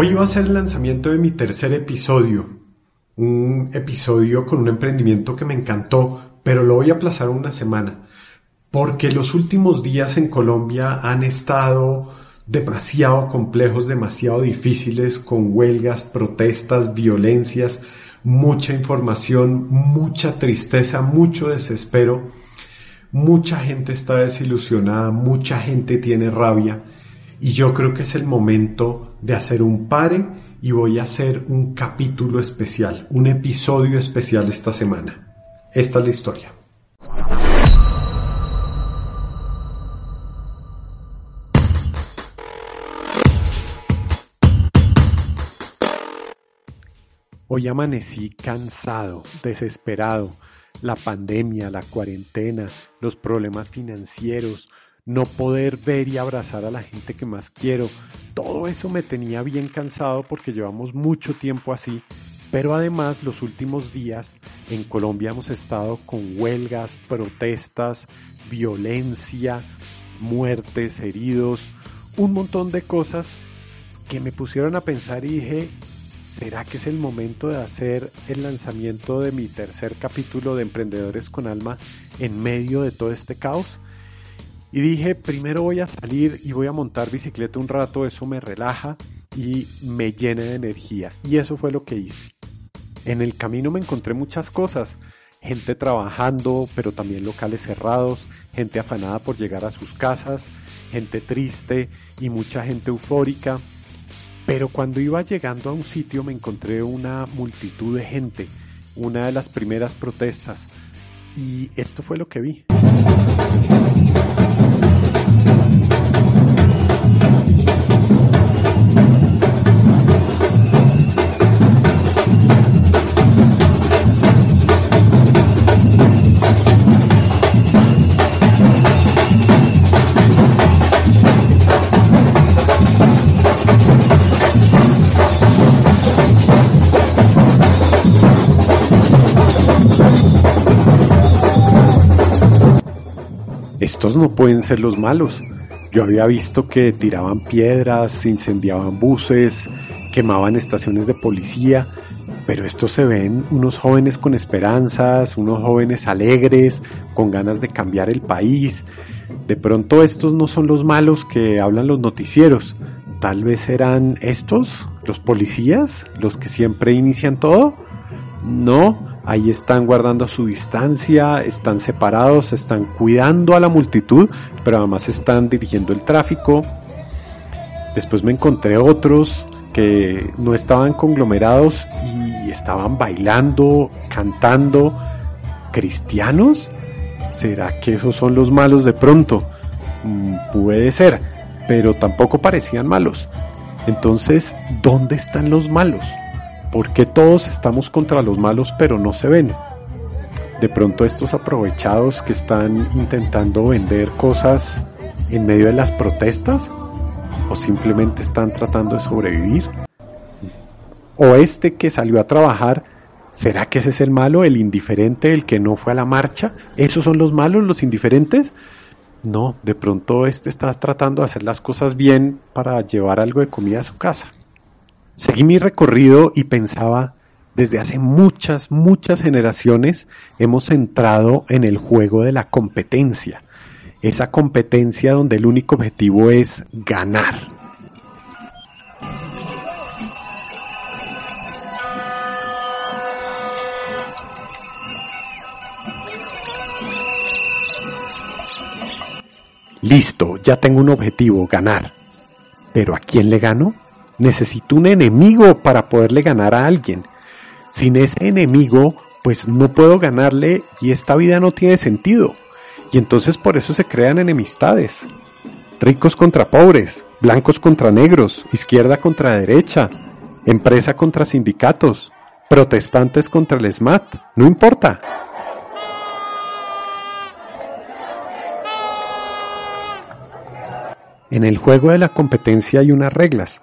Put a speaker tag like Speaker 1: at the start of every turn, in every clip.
Speaker 1: hoy va a ser el lanzamiento de mi tercer episodio, un episodio con un emprendimiento que me encantó, pero lo voy a aplazar una semana, porque los últimos días en Colombia han estado demasiado complejos, demasiado difíciles, con huelgas, protestas, violencias, mucha información, mucha tristeza, mucho desespero. Mucha gente está desilusionada, mucha gente tiene rabia y yo creo que es el momento de hacer un pare y voy a hacer un capítulo especial, un episodio especial esta semana. Esta es la historia. Hoy amanecí cansado, desesperado. La pandemia, la cuarentena, los problemas financieros, no poder ver y abrazar a la gente que más quiero. Todo eso me tenía bien cansado porque llevamos mucho tiempo así, pero además los últimos días en Colombia hemos estado con huelgas, protestas, violencia, muertes, heridos, un montón de cosas que me pusieron a pensar y dije, ¿será que es el momento de hacer el lanzamiento de mi tercer capítulo de Emprendedores con Alma en medio de todo este caos? Y dije, primero voy a salir y voy a montar bicicleta un rato, eso me relaja y me llena de energía. Y eso fue lo que hice. En el camino me encontré muchas cosas. Gente trabajando, pero también locales cerrados, gente afanada por llegar a sus casas, gente triste y mucha gente eufórica. Pero cuando iba llegando a un sitio me encontré una multitud de gente, una de las primeras protestas. Y esto fue lo que vi. Estos no pueden ser los malos. Yo había visto que tiraban piedras, incendiaban buses, quemaban estaciones de policía, pero estos se ven unos jóvenes con esperanzas, unos jóvenes alegres, con ganas de cambiar el país. De pronto estos no son los malos que hablan los noticieros. Tal vez serán estos, los policías, los que siempre inician todo. No, ahí están guardando su distancia, están separados, están cuidando a la multitud, pero además están dirigiendo el tráfico. Después me encontré otros que no estaban conglomerados y estaban bailando, cantando. ¿Cristianos? ¿Será que esos son los malos de pronto? Mm, puede ser, pero tampoco parecían malos. Entonces, ¿dónde están los malos? ¿Por qué todos estamos contra los malos pero no se ven? De pronto estos aprovechados que están intentando vender cosas en medio de las protestas o simplemente están tratando de sobrevivir. O este que salió a trabajar, ¿será que ese es el malo, el indiferente, el que no fue a la marcha? ¿Esos son los malos, los indiferentes? No, de pronto este está tratando de hacer las cosas bien para llevar algo de comida a su casa. Seguí mi recorrido y pensaba, desde hace muchas, muchas generaciones hemos entrado en el juego de la competencia. Esa competencia donde el único objetivo es ganar. Listo, ya tengo un objetivo, ganar. ¿Pero a quién le gano? Necesito un enemigo para poderle ganar a alguien. Sin ese enemigo, pues no puedo ganarle y esta vida no tiene sentido. Y entonces por eso se crean enemistades. Ricos contra pobres, blancos contra negros, izquierda contra derecha, empresa contra sindicatos, protestantes contra el SMAT, no importa. En el juego de la competencia hay unas reglas.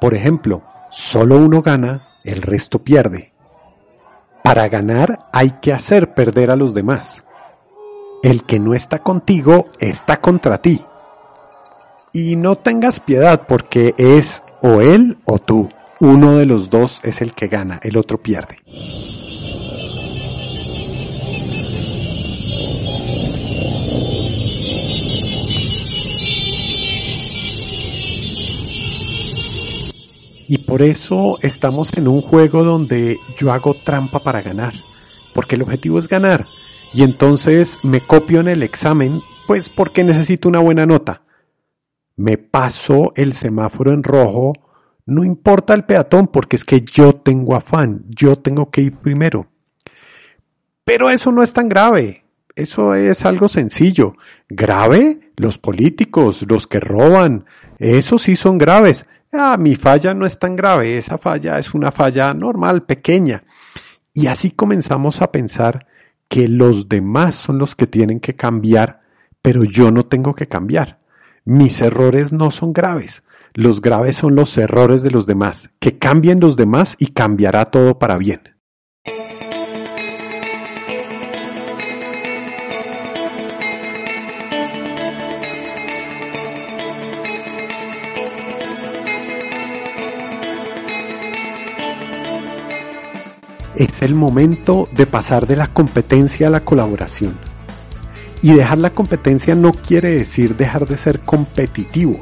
Speaker 1: Por ejemplo, solo uno gana, el resto pierde. Para ganar hay que hacer perder a los demás. El que no está contigo está contra ti. Y no tengas piedad porque es o él o tú. Uno de los dos es el que gana, el otro pierde. Y por eso estamos en un juego donde yo hago trampa para ganar, porque el objetivo es ganar. Y entonces me copio en el examen, pues porque necesito una buena nota. Me paso el semáforo en rojo, no importa el peatón, porque es que yo tengo afán, yo tengo que ir primero. Pero eso no es tan grave, eso es algo sencillo. Grave, los políticos, los que roban, esos sí son graves ah, mi falla no es tan grave, esa falla es una falla normal, pequeña. Y así comenzamos a pensar que los demás son los que tienen que cambiar, pero yo no tengo que cambiar. Mis errores no son graves. Los graves son los errores de los demás. Que cambien los demás y cambiará todo para bien. Es el momento de pasar de la competencia a la colaboración. Y dejar la competencia no quiere decir dejar de ser competitivo.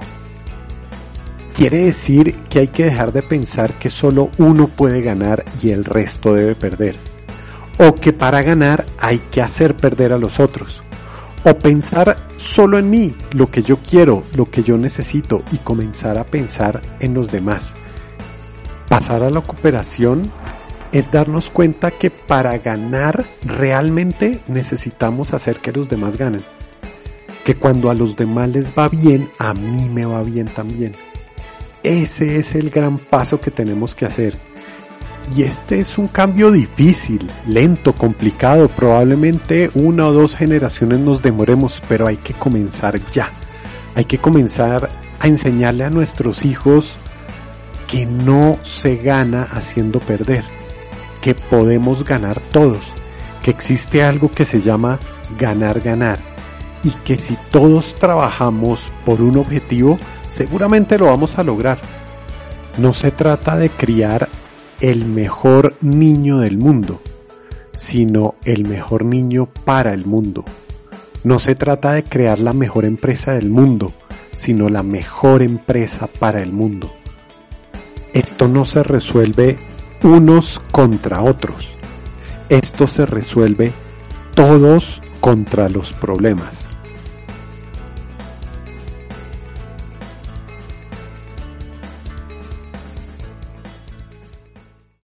Speaker 1: Quiere decir que hay que dejar de pensar que solo uno puede ganar y el resto debe perder. O que para ganar hay que hacer perder a los otros. O pensar solo en mí, lo que yo quiero, lo que yo necesito y comenzar a pensar en los demás. Pasar a la cooperación es darnos cuenta que para ganar realmente necesitamos hacer que los demás ganen. Que cuando a los demás les va bien, a mí me va bien también. Ese es el gran paso que tenemos que hacer. Y este es un cambio difícil, lento, complicado. Probablemente una o dos generaciones nos demoremos, pero hay que comenzar ya. Hay que comenzar a enseñarle a nuestros hijos que no se gana haciendo perder que podemos ganar todos, que existe algo que se llama ganar ganar y que si todos trabajamos por un objetivo, seguramente lo vamos a lograr. No se trata de criar el mejor niño del mundo, sino el mejor niño para el mundo. No se trata de crear la mejor empresa del mundo, sino la mejor empresa para el mundo. Esto no se resuelve unos contra otros. Esto se resuelve todos contra los problemas.